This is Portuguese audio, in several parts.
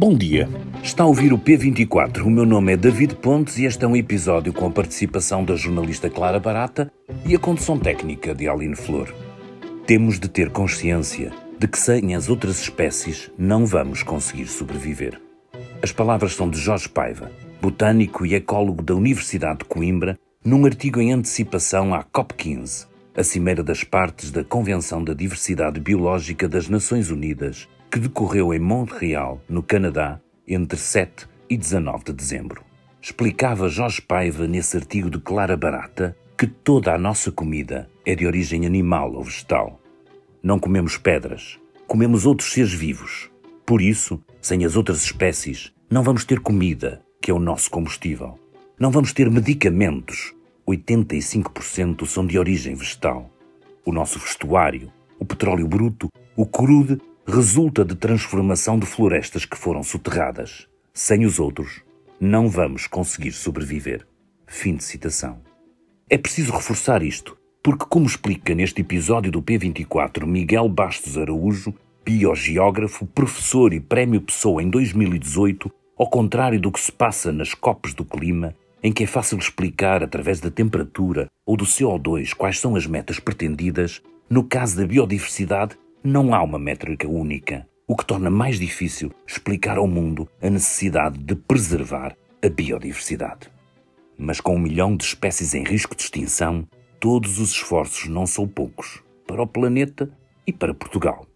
Bom dia. Está a ouvir o P24. O meu nome é David Pontes e este é um episódio com a participação da jornalista Clara Barata e a condução técnica de Aline Flor. Temos de ter consciência de que sem as outras espécies não vamos conseguir sobreviver. As palavras são de Jorge Paiva, botânico e ecólogo da Universidade de Coimbra, num artigo em antecipação à COP15, a Cimeira das Partes da Convenção da Diversidade Biológica das Nações Unidas, que decorreu em Montreal, no Canadá, entre 7 e 19 de dezembro. Explicava Jorge Paiva nesse artigo de Clara Barata que toda a nossa comida é de origem animal ou vegetal. Não comemos pedras, comemos outros seres vivos. Por isso, sem as outras espécies, não vamos ter comida, que é o nosso combustível. Não vamos ter medicamentos. 85% são de origem vegetal. O nosso vestuário, o petróleo bruto, o crude, resulta de transformação de florestas que foram soterradas. Sem os outros, não vamos conseguir sobreviver. Fim de citação. É preciso reforçar isto, porque, como explica neste episódio do P24 Miguel Bastos Araújo, biogeógrafo, professor e prémio Pessoa em 2018, ao contrário do que se passa nas COPs do clima, em que é fácil explicar através da temperatura ou do CO2 quais são as metas pretendidas, no caso da biodiversidade não há uma métrica única, o que torna mais difícil explicar ao mundo a necessidade de preservar a biodiversidade. Mas com um milhão de espécies em risco de extinção, todos os esforços não são poucos para o planeta e para Portugal.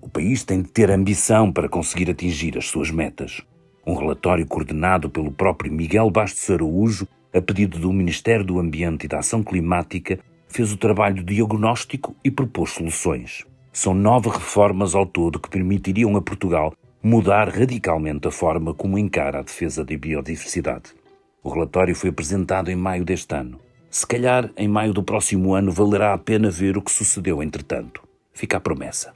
O país tem de ter ambição para conseguir atingir as suas metas. Um relatório coordenado pelo próprio Miguel Bastos Araújo, a pedido do Ministério do Ambiente e da Ação Climática, fez o trabalho diagnóstico e propôs soluções. São nove reformas ao todo que permitiriam a Portugal mudar radicalmente a forma como encara a defesa da biodiversidade. O relatório foi apresentado em maio deste ano. Se calhar, em maio do próximo ano, valerá a pena ver o que sucedeu entretanto. Fica a promessa.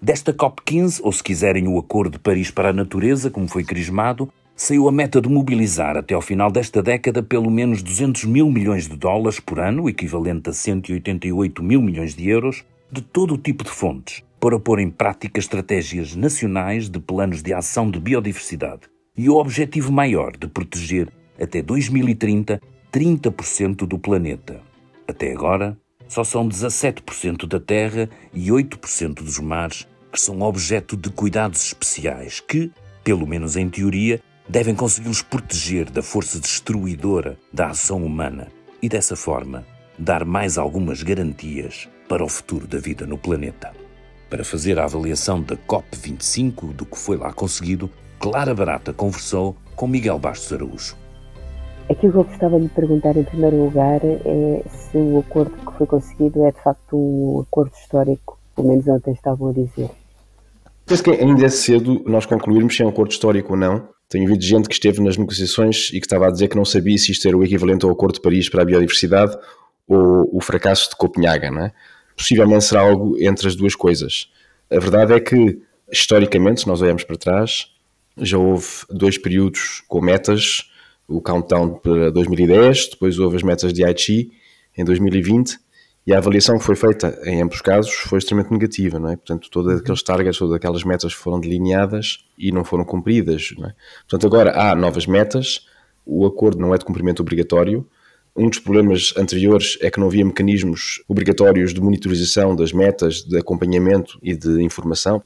Desta COP15, ou se quiserem o Acordo de Paris para a Natureza, como foi crismado, saiu a meta de mobilizar até ao final desta década pelo menos 200 mil milhões de dólares por ano, equivalente a 188 mil milhões de euros, de todo o tipo de fontes, para pôr em prática estratégias nacionais de planos de ação de biodiversidade e o objetivo maior de proteger, até 2030, 30% do planeta. Até agora, só são 17% da terra e 8% dos mares que são objeto de cuidados especiais que, pelo menos em teoria, devem consegui-los proteger da força destruidora da ação humana e, dessa forma, dar mais algumas garantias para o futuro da vida no planeta. Para fazer a avaliação da COP25 do que foi lá conseguido, Clara Barata conversou com Miguel Bastos Araújo. Aquilo que eu gostava de perguntar em primeiro lugar é se o acordo que foi conseguido é de facto um acordo histórico, pelo menos ontem estavam a dizer. Penso que ainda é cedo nós concluirmos se é um acordo histórico ou não. Tenho ouvido gente que esteve nas negociações e que estava a dizer que não sabia se isto era o equivalente ao Acordo de Paris para a biodiversidade ou o fracasso de Copenhaga. Não é? Possivelmente será algo entre as duas coisas. A verdade é que, historicamente, se nós olharmos para trás, já houve dois períodos com metas, o countdown para 2010, depois houve as metas de Aichi em 2020 e a avaliação que foi feita em ambos os casos foi extremamente negativa, não é? Portanto, todos aqueles targets, todas aquelas metas foram delineadas e não foram cumpridas, não é? Portanto, agora há novas metas, o acordo não é de cumprimento obrigatório. Um dos problemas anteriores é que não havia mecanismos obrigatórios de monitorização das metas, de acompanhamento e de informação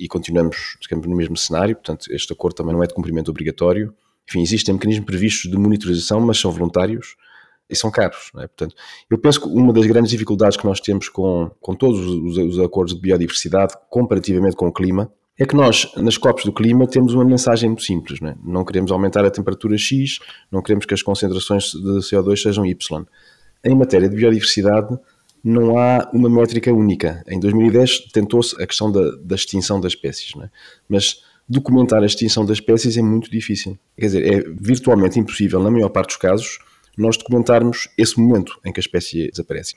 e continuamos, digamos, no mesmo cenário, portanto, este acordo também não é de cumprimento obrigatório. Enfim, existem mecanismos previstos de monitorização, mas são voluntários e são caros. É? Portanto, eu penso que uma das grandes dificuldades que nós temos com, com todos os, os, acordos de biodiversidade, comparativamente com o clima, é que nós, nas COPs do clima, temos uma mensagem muito simples. Não, é? não queremos aumentar a temperatura X, não queremos que as concentrações de CO2 sejam Y. Em matéria de biodiversidade, não há uma métrica única. Em 2010 tentou-se a questão da, da, extinção das espécies, é? mas documentar a extinção das espécies é muito difícil. Quer dizer, é virtualmente impossível, na maior parte dos casos, nós documentarmos esse momento em que a espécie desaparece.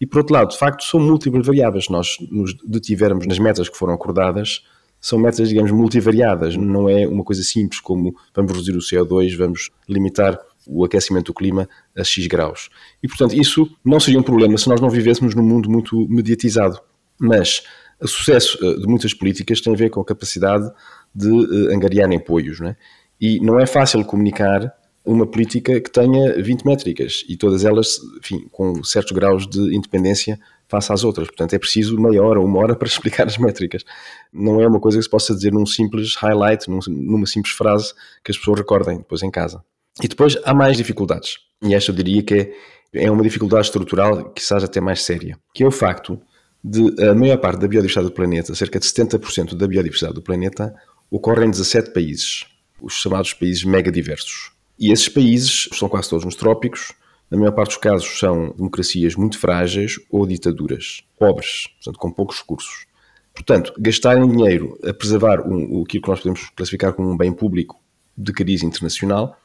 E por outro lado, de facto, são múltiplas variáveis. Nós nos detivermos nas metas que foram acordadas, são metas, digamos, multivariadas. Não é uma coisa simples como vamos reduzir o CO2, vamos limitar o aquecimento do clima a X graus. E, portanto, isso não seria um problema se nós não vivêssemos num mundo muito mediatizado. Mas o sucesso eh, de muitas políticas tem a ver com a capacidade de uh, angariarem apoios. Né? E não é fácil comunicar uma política que tenha 20 métricas e todas elas, enfim, com certos graus de independência face às outras. Portanto, é preciso meia hora ou uma hora para explicar as métricas. Não é uma coisa que se possa dizer num simples highlight, num, numa simples frase que as pessoas recordem depois em casa. E depois há mais dificuldades. E esta eu diria que é, é uma dificuldade estrutural seja até mais séria, que é o facto de a maior parte da biodiversidade do planeta, cerca de 70% da biodiversidade do planeta, ocorre em 17 países, os chamados países megadiversos. E esses países são quase todos nos trópicos, na maior parte dos casos são democracias muito frágeis ou ditaduras, pobres, portanto com poucos recursos. Portanto, gastarem dinheiro a preservar um, aquilo que nós podemos classificar como um bem público de cariz internacional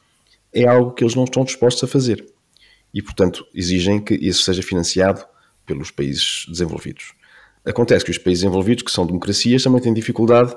é algo que eles não estão dispostos a fazer. E, portanto, exigem que isso seja financiado pelos países desenvolvidos. Acontece que os países desenvolvidos, que são democracias, também têm dificuldade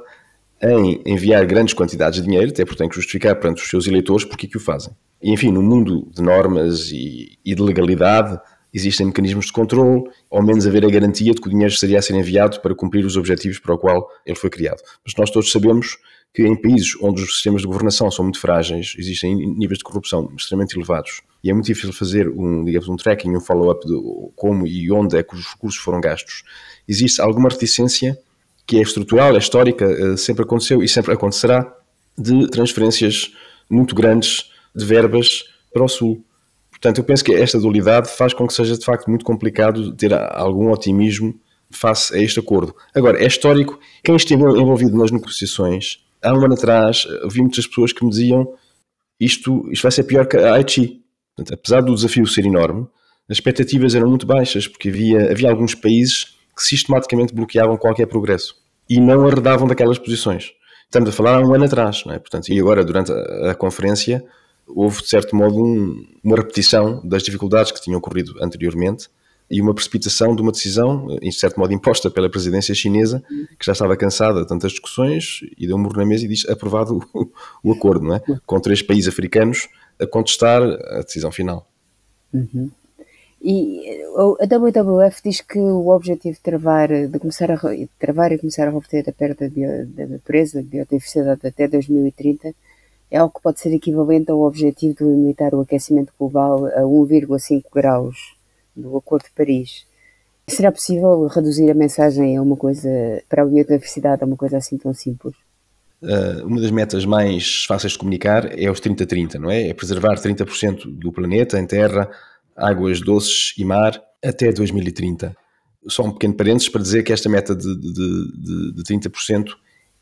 em enviar grandes quantidades de dinheiro, até porque têm que justificar perante os seus eleitores porque é que o fazem. E, enfim, no mundo de normas e, e de legalidade, existem mecanismos de controle, ao menos haver a garantia de que o dinheiro estaria a ser enviado para cumprir os objetivos para o qual ele foi criado. Mas nós todos sabemos que em países onde os sistemas de governação são muito frágeis, existem níveis de corrupção extremamente elevados e é muito difícil fazer um, digamos, um tracking, um follow-up de como e onde é que os recursos foram gastos. Existe alguma reticência que é estrutural, é histórica, eh, sempre aconteceu e sempre acontecerá, de transferências muito grandes de verbas para o Sul. Portanto, eu penso que esta dualidade faz com que seja de facto muito complicado ter algum otimismo face a este acordo. Agora, é histórico, quem esteve envolvido nas negociações, há um ano atrás, vi muitas pessoas que me diziam isto, isto vai ser pior que a Haiti. Portanto, apesar do desafio ser enorme, as expectativas eram muito baixas, porque havia, havia alguns países que sistematicamente bloqueavam qualquer progresso e não arredavam daquelas posições. Estamos a falar há um ano atrás, não é? Portanto, e agora, durante a, a conferência, houve, de certo modo, um, uma repetição das dificuldades que tinham ocorrido anteriormente e uma precipitação de uma decisão, em certo modo, imposta pela presidência chinesa, que já estava cansada de tantas discussões e deu um murro na mesa e diz aprovado o, o acordo, não é? Com três países africanos a contestar a decisão final. Uhum. E a WWF diz que o objetivo de travar, de começar a de travar e começar a reverter a perda da natureza, da biodiversidade até 2030 é algo que pode ser equivalente ao objetivo de limitar o aquecimento global a 1,5 graus do Acordo de Paris. Será possível reduzir a mensagem a uma coisa, para a biodiversidade, a uma coisa assim tão simples? Uh, uma das metas mais fáceis de comunicar é os 30-30, não é? É preservar 30% do planeta em terra, águas doces e mar até 2030. Só um pequeno parênteses para dizer que esta meta de, de, de, de 30%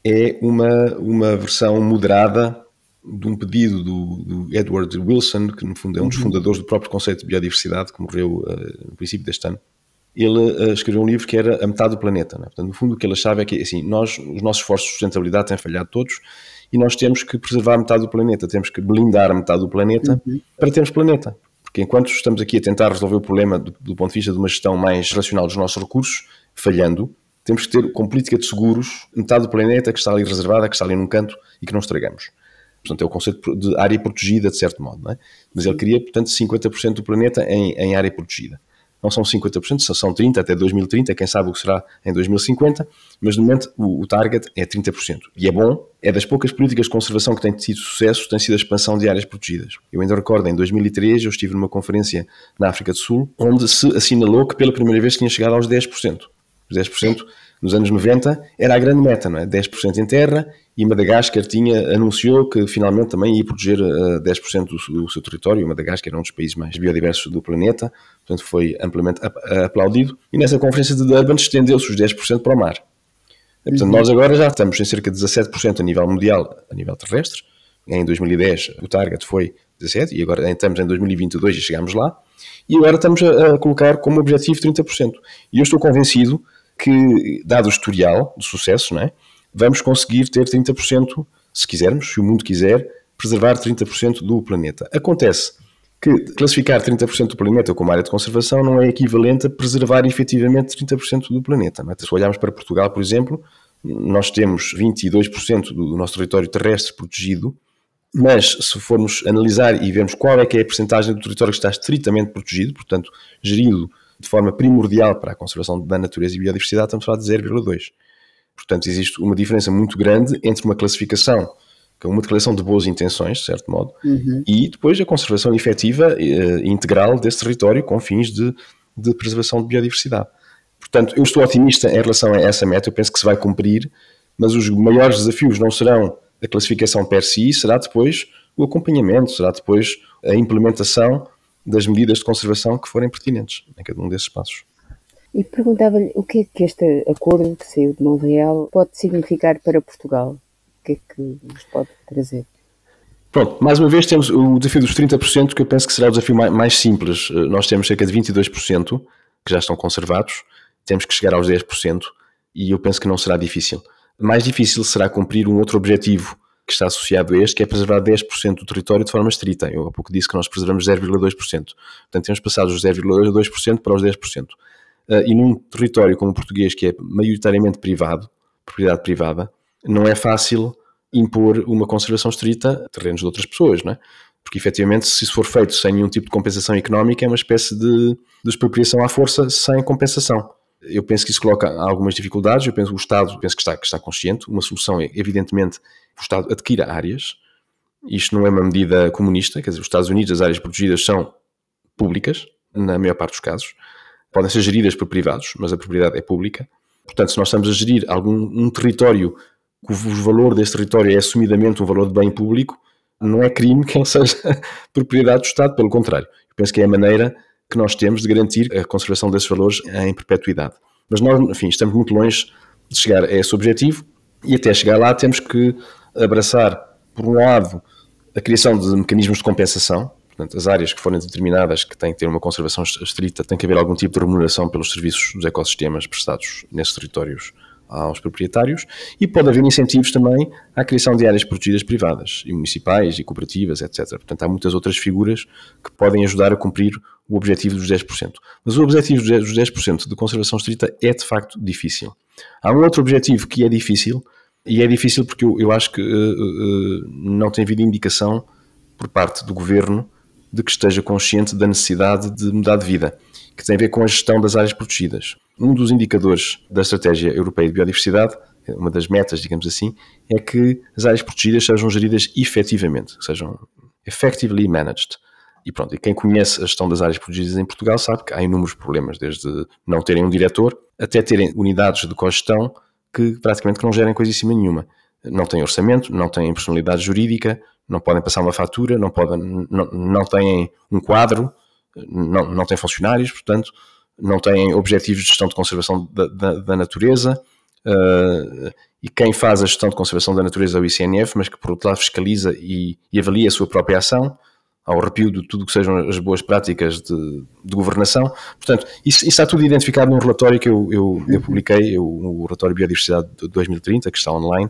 é uma, uma versão moderada de um pedido do, do, Edward Wilson, que no fundo é um dos uhum. fundadores do próprio conceito de biodiversidade, que morreu uh, no princípio deste ano. Ele uh, escreveu um livro que era A Metade do Planeta. Né? Portanto, no fundo, o que ele achava é que assim, nós, os nossos esforços de sustentabilidade têm falhado todos e nós temos que preservar a metade do planeta, temos que blindar a metade do planeta uhum. para termos planeta. Porque enquanto estamos aqui a tentar resolver o problema do, do ponto de vista de uma gestão mais racional dos nossos recursos, falhando, temos que ter, com política de seguros, metade do planeta que está ali reservada, que está ali num canto e que não estragamos. Portanto, é o conceito de área protegida, de certo modo. Não é? Mas ele queria, portanto, 50% do planeta em, em área protegida. Não são 50%, são 30% até 2030, quem sabe o que será em 2050, mas no momento o, o target é 30%. E é bom, é das poucas políticas de conservação que têm tido sucesso, tem sido a expansão de áreas protegidas. Eu ainda recordo, em 2003, eu estive numa conferência na África do Sul, onde se assinalou que pela primeira vez tinha chegado aos 10%. Os 10% nos anos 90 era a grande meta, não é? 10% em terra e Madagascar tinha, anunciou que finalmente também ia proteger uh, eh, 10% do, do, seu território. Madagascar é um dos países mais biodiversos do planeta, portanto foi amplamente ap aplaudido. E nessa conferência de Durban estendeu-se os 10% para o mar. E, portanto, nós agora já estamos em cerca de 17% a nível mundial, a nível terrestre. Em 2010 o target foi 17 e agora estamos em 2022 e chegamos lá. E agora estamos a, a colocar como objetivo 30%. E eu estou convencido que, dado o historial de sucesso, não é? vamos conseguir ter 30%, se quisermos, se o mundo quiser, preservar 30% do planeta. Acontece que classificar 30% do planeta como área de conservação não é equivalente a preservar efetivamente 30% do planeta. É? Se olharmos para Portugal, por exemplo, nós temos 22% do nosso território terrestre protegido, mas se formos analisar e vermos qual é que é a percentagem do território que está estritamente protegido, portanto, gerido de forma primordial para a conservação da natureza e biodiversidade, estamos a falar de 0,2%. Portanto, existe uma diferença muito grande entre uma classificação, que é uma declaração de boas intenções, de certo modo, uhum. e depois a conservação efetiva e integral desse território com fins de, de preservação de biodiversidade. Portanto, eu estou otimista em relação a essa meta, eu penso que se vai cumprir, mas os maiores desafios não serão a classificação per si, será depois o acompanhamento, será depois a implementação das medidas de conservação que forem pertinentes em cada um desses passos. E perguntava-lhe o que é que este acordo que saiu de Montreal pode significar para Portugal? O que é que nos pode trazer? Pronto, mais uma vez temos o desafio dos 30%, que eu penso que será o desafio mais simples. Eh, nós temos cerca de 22% que já estão conservados, temos que chegar aos 10% e eu penso que não será difícil. Mais difícil será cumprir um outro objetivo que está associado a este, que é preservar 10% do território de forma estrita. Eu há pouco disse que nós preservamos 0,2%. Portanto, temos passado os 0,2% para os 10%. Uh, e num território como o português, que é maioritariamente privado, propriedade privada, não é fácil impor uma conservação estrita a terrenos de outras pessoas, não é? Porque efetivamente, se isso for feito sem nenhum tipo de compensação económica, é uma espécie de, de expropriação à força sem compensação. Eu penso que isso coloca algumas dificuldades. Eu penso que o Estado penso que está, que está consciente. Uma solução é, evidentemente, o Estado adquira áreas. Isto não é uma medida comunista, quer dizer, os Estados Unidos, as áreas protegidas são públicas, na maior parte dos casos. Podem ser geridas por privados, mas a propriedade é pública. Portanto, se nós estamos a gerir algum um território cujo valor desse território é assumidamente um valor de bem público, não é crime que ele seja propriedade do Estado, pelo contrário. Eu penso que é a maneira que nós temos de garantir a conservação desses valores em perpetuidade. Mas nós, enfim, estamos muito longe de chegar a esse objetivo e até chegar lá temos que abraçar, por um lado, a criação de mecanismos de compensação, portanto, as áreas que forem determinadas que têm que ter uma conservação estrita, tem que haver algum tipo de remuneração pelos serviços dos ecossistemas prestados nesses territórios aos proprietários e pode haver incentivos também à criação de áreas protegidas privadas e municipais e cooperativas, etc. Portanto, há muitas outras figuras que podem ajudar a cumprir o objetivo dos 10%. Mas o objetivo dos 10% de conservação estrita é de facto difícil. Há um outro objetivo que é difícil, e é difícil porque eu, eu acho que uh, uh, não tem havido indicação por parte do governo de que esteja consciente da necessidade de mudar de vida, que tem a ver com a gestão das áreas protegidas. Um dos indicadores da Estratégia Europeia de Biodiversidade, uma das metas, digamos assim, é que as áreas protegidas sejam geridas efetivamente, sejam effectively managed. E pronto, e quem conhece a gestão das áreas protegidas em Portugal sabe que há inúmeros problemas, desde não terem um diretor até terem unidades de cogestão que praticamente não gerem coisíssima nenhuma. Não têm orçamento, não têm personalidade jurídica, não podem passar uma fatura, não, podem, não, não têm um quadro, não, não têm funcionários, portanto, não têm objetivos de gestão de conservação da, da, da natureza. Uh, e quem faz a gestão de conservação da natureza é o ICNF, mas que por outro lado fiscaliza e, e avalia a sua própria ação, ao arrepio de tudo que sejam as boas práticas de, de governação. Portanto, isso, isso, está tudo identificado num relatório que eu, eu, eu publiquei, eu, o relatório Biodiversidade de 2030, que está online,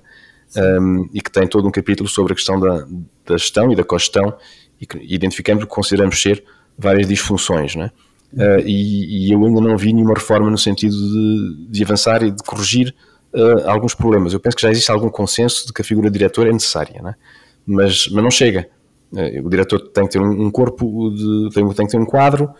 um, e que tem todo um capítulo sobre a questão da, da gestão e da cogestão, e que identificamos o que consideramos ser várias disfunções, não é? Uh, e, e, eu ainda não vi nenhuma reforma no sentido de, de avançar e de corrigir uh, alguns problemas. Eu penso que já existe algum consenso de que a figura diretor é necessária, não é? Mas, mas não chega. Uh, o diretor tem que ter um, um corpo, de, tem, tem, que ter um quadro,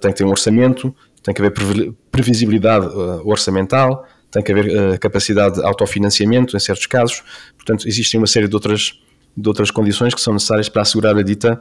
tem que ter um orçamento, tem que haver previsibilidade orçamental, tem que haver capacidade de autofinanciamento em certos casos. Portanto, existem uma série de outras, de outras condições que são necessárias para assegurar a dita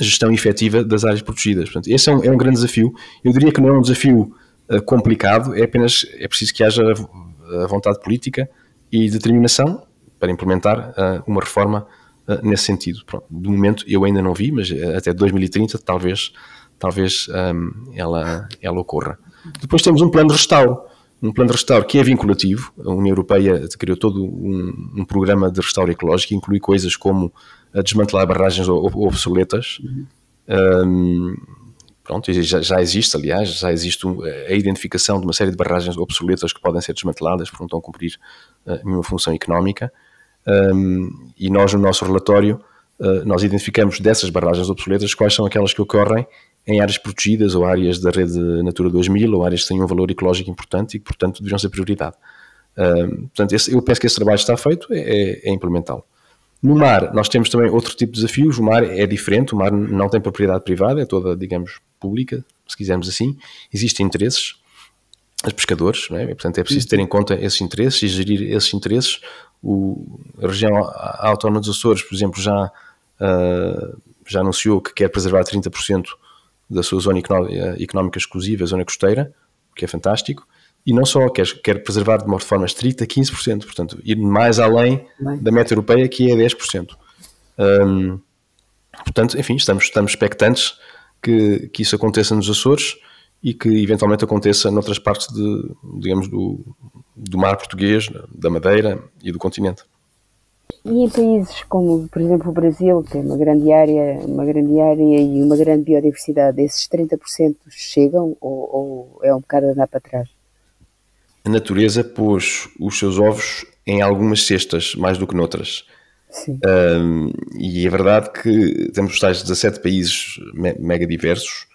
gestão efetiva das áreas protegidas. Portanto, esse é um, é um, grande desafio. Eu diria que não é um desafio uh, complicado, é apenas é preciso que haja a vontade política e determinação para implementar uh, uma reforma uh, nesse sentido. Pronto, de momento eu ainda não vi, mas até 2030 talvez, talvez um, ela, ela ocorra. Depois temos um plano de restauro. Um plano de restauro que é vinculativo. A União Europeia criou todo um, um programa de restauro ecológico que inclui coisas como a desmantelar barragens obsoletas. Uhum. Um, pronto, já, já, existe, aliás, já existe a identificação de uma série de barragens obsoletas que podem ser desmanteladas porque não estão a cumprir uh, nenhuma função económica. Um, e nós, no nosso relatório, uh, nós identificamos dessas barragens obsoletas quais são aquelas que ocorrem em áreas protegidas ou áreas da rede Natura 2000 ou áreas que têm um valor ecológico importante e que, portanto, deveriam ser prioridade. Um, portanto, esse, eu penso que esse trabalho está feito, é, é, é implementá-lo. No mar, nós temos também outro tipo de desafios. O mar é diferente, o mar não tem propriedade privada, é toda, digamos, pública, se quisermos assim. Existem interesses. os pescadores, é? E, portanto é preciso ter em conta esses interesses e gerir esses interesses. O, a região autónoma dos Açores, por exemplo, já, uh, já anunciou que quer preservar 30% da sua zona económica exclusiva, a zona costeira, o que é fantástico, e não só, quer, quer preservar de uma forma estrita 15%, portanto, ir mais além Bem. da meta europeia, que é 10%. Um, portanto, enfim, estamos, estamos expectantes que, que isso aconteça nos Açores e que eventualmente aconteça noutras partes de, digamos, do, do mar português, da Madeira e do continente. E em países como, por exemplo, o Brasil, que tem uma grande área, uma grande área e uma grande biodiversidade, esses 30% chegam ou, ou, é um bocado andar para trás? A natureza pôs os seus ovos em algumas cestas, mais do que noutras. Sim. Um, e é verdade que temos os tais 17 países me mega diversos.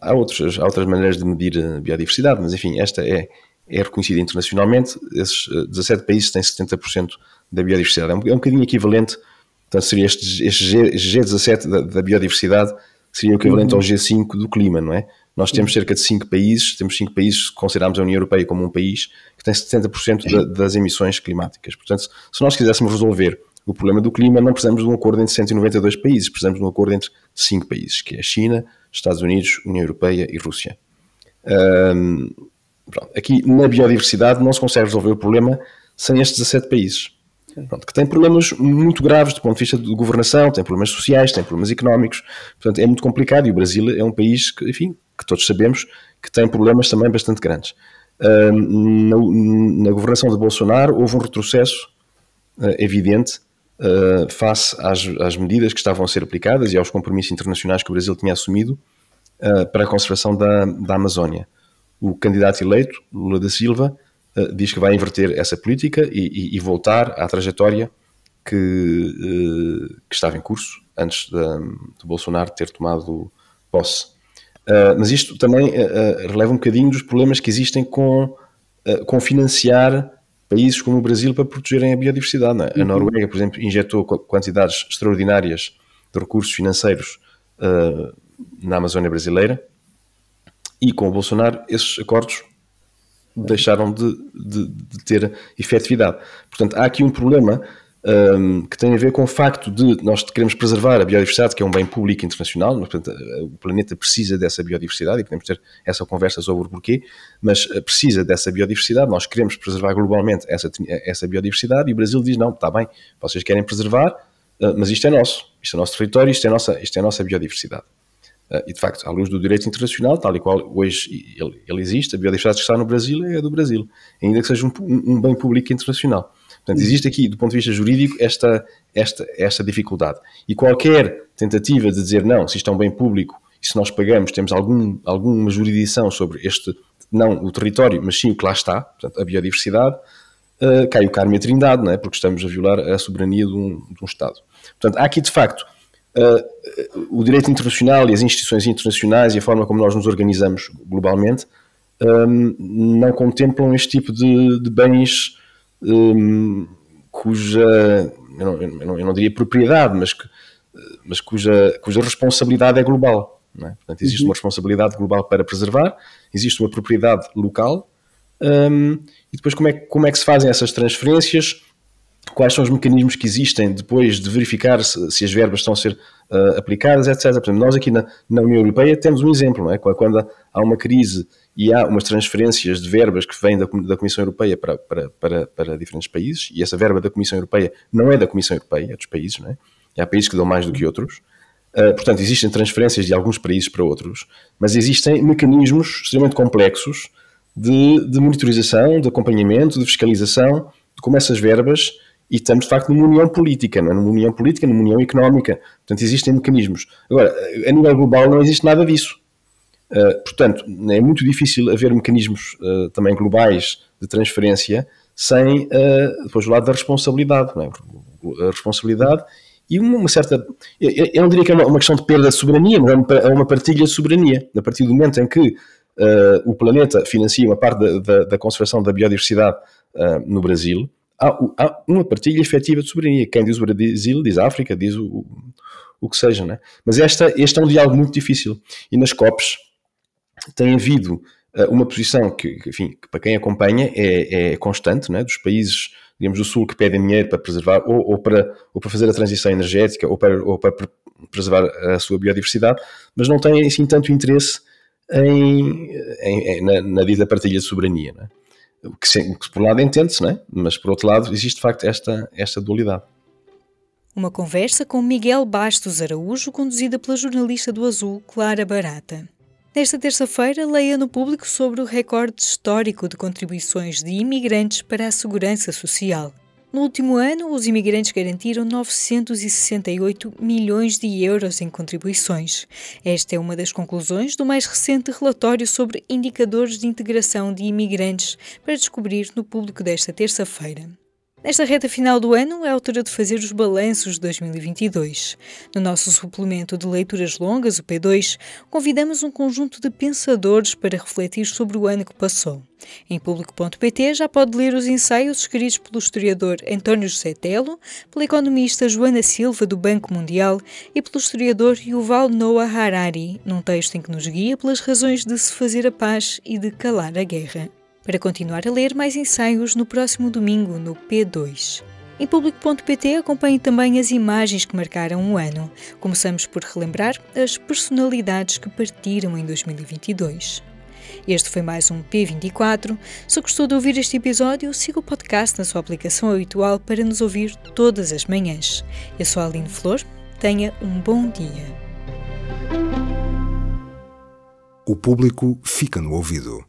Há outras, há outras maneiras de medir a biodiversidade, mas enfim, esta é, é reconhecida internacionalmente. Esses 17 eh, países têm 70% da biodiversidade. É um, é um bocadinho equivalente, portanto, seria este, este G, 17 da, da, biodiversidade, seria o equivalente uhum. ao G5 do clima, não é? Nós temos cerca de 5 países, temos 5 países, consideramos a União Europeia como um país, que tem 70% da, das emissões climáticas. Portanto, se nós quiséssemos resolver o problema do clima, não precisamos de um acordo entre 192 países, precisamos de um acordo entre 5 países, que é a China, Estados Unidos, União Europeia e Rússia. Um, aqui na biodiversidade não se consegue resolver o problema sem estes 17 países. Pronto, que têm problemas muito graves do ponto de vista de governação, têm problemas sociais, têm problemas económicos, portanto é muito complicado e o Brasil é um país que, enfim, que todos sabemos que tem problemas também bastante grandes. Uh, na, na, governação de Bolsonaro houve um retrocesso uh, evidente uh, face às, às, medidas que estavam a ser aplicadas e aos compromissos internacionais que o Brasil tinha assumido para a conservação da, da Amazónia. O candidato eleito, Lula da Silva, eh, diz que vai inverter essa política e, e, e voltar à trajetória que, uh, que, estava em curso antes de, Bolsonaro ter tomado posse. Uh, mas isto também releva um bocadinho dos problemas que existem com, com financiar países como o Brasil para protegerem a biodiversidade. É? A uhum. Noruega, por exemplo, injetou quantidades extraordinárias de recursos financeiros na Amazónia brasileira e com o Bolsonaro esses acordos deixaram de, de, de, ter efetividade. Portanto, há aqui um problema um, que tem a ver com o facto de nós queremos preservar a biodiversidade, que é um bem público internacional, mas, portanto, o planeta precisa dessa biodiversidade e podemos ter essa conversa sobre o porquê, mas eh, precisa dessa biodiversidade, nós queremos preservar globalmente essa, essa biodiversidade e o Brasil diz, não, está bem, vocês querem preservar, eh, mas isto é nosso, isto é nosso território, isto é nossa, isto é nossa biodiversidade. Uh, e de facto, à luz do direito internacional, tal e qual hoje ele, ele, existe, a biodiversidade que está no Brasil é a do Brasil, ainda que seja um, um, bem público internacional. Portanto, existe aqui, do ponto de vista jurídico, esta, esta, esta dificuldade. E qualquer tentativa de dizer não, se isto é um bem público e se nós pagamos, temos algum, alguma jurisdição sobre este, não o território, mas sim o que lá está, portanto, a biodiversidade, uh, cai o carme trindade, não é? porque estamos a violar a soberania de um, de um Estado. Portanto, há aqui, de facto, o direito internacional e as instituições internacionais e a forma como nós nos organizamos globalmente um, não contemplam este tipo de, de bens um, cuja, eu não, eu, não, eu não, diria propriedade, mas, que, mas cuja, cuja responsabilidade é global. É? Portanto, existe uhum. uma responsabilidade global para preservar, existe uma propriedade local, um, e depois como é, como é que se fazem essas transferências quais são os mecanismos que existem depois de verificar se, se as verbas estão a ser uh, aplicadas, etc. Por exemplo, nós aqui na, na, União Europeia temos um exemplo, não é? Quando há uma crise e há umas transferências de verbas que vêm da, da Comissão Europeia para, para, para, para, diferentes países, e essa verba da Comissão Europeia não é da Comissão Europeia, é dos países, não é? E há países que dão mais do que outros. Uh, portanto, existem transferências de alguns países para outros, mas existem mecanismos extremamente complexos de, de monitorização, de acompanhamento, de fiscalização de como essas verbas e estamos de facto numa união política, não é? numa união política, numa união económica. Portanto, existem mecanismos. Agora, a nível global não existe nada disso. Uh, portanto, é muito difícil haver mecanismos uh, também globais de transferência sem, uh, depois, do lado da responsabilidade. É? A responsabilidade e uma, certa. Eu, não diria que é uma, questão de perda de soberania, mas é uma, é uma partilha de soberania. A partir do momento em que o planeta financia uma parte da, da, da conservação da biodiversidade no Brasil, há, há, uma partilha efetiva de soberania. Quem diz o Brasil diz a África, diz o, o, que seja, né? Mas esta, este é um diálogo muito difícil. E nas COPs tem havido uma posição que, enfim, que para quem acompanha é, é constante, né, dos países, digamos, do Sul que pedem dinheiro para preservar ou, ou, para, ou para fazer a transição energética ou para, ou para preservar a sua biodiversidade, mas não têm assim tanto interesse em, em, na, na dita partilha de soberania. Né? Que, que, por um lado entende-se, né? mas por outro lado existe de facto esta, esta dualidade. Uma conversa com Miguel Bastos Araújo, conduzida pela jornalista do Azul, Clara Barata. Nesta terça-feira, leia no público sobre o recorde histórico de contribuições de imigrantes para a segurança social. No último ano, os imigrantes garantiram 968 milhões de euros em contribuições. Esta é uma das conclusões do mais recente relatório sobre indicadores de integração de imigrantes, para descobrir no público desta terça-feira. Nesta reta final do ano, é a altura de fazer os balanços de 2022. No nosso suplemento de leituras longas, o P2, convidamos um conjunto de pensadores para refletir sobre o ano que passou. Em público.pt já pode ler os ensaios escritos pelo historiador António José Telo, pela economista Joana Silva, do Banco Mundial, e pelo historiador Yuval Noah Harari, num texto em que nos guia pelas razões de se fazer a paz e de calar a guerra para continuar a ler mais ensaios no próximo domingo no P2. Em público.pt acompanhe também as imagens que marcaram o ano. Começamos por relembrar as personalidades que partiram em 2022. Este foi mais um P24. Se gostou de ouvir este episódio, siga o podcast na sua aplicação habitual para nos ouvir todas as manhãs. Eu sou a Aline Flor. Tenha um bom dia. O público fica no ouvido.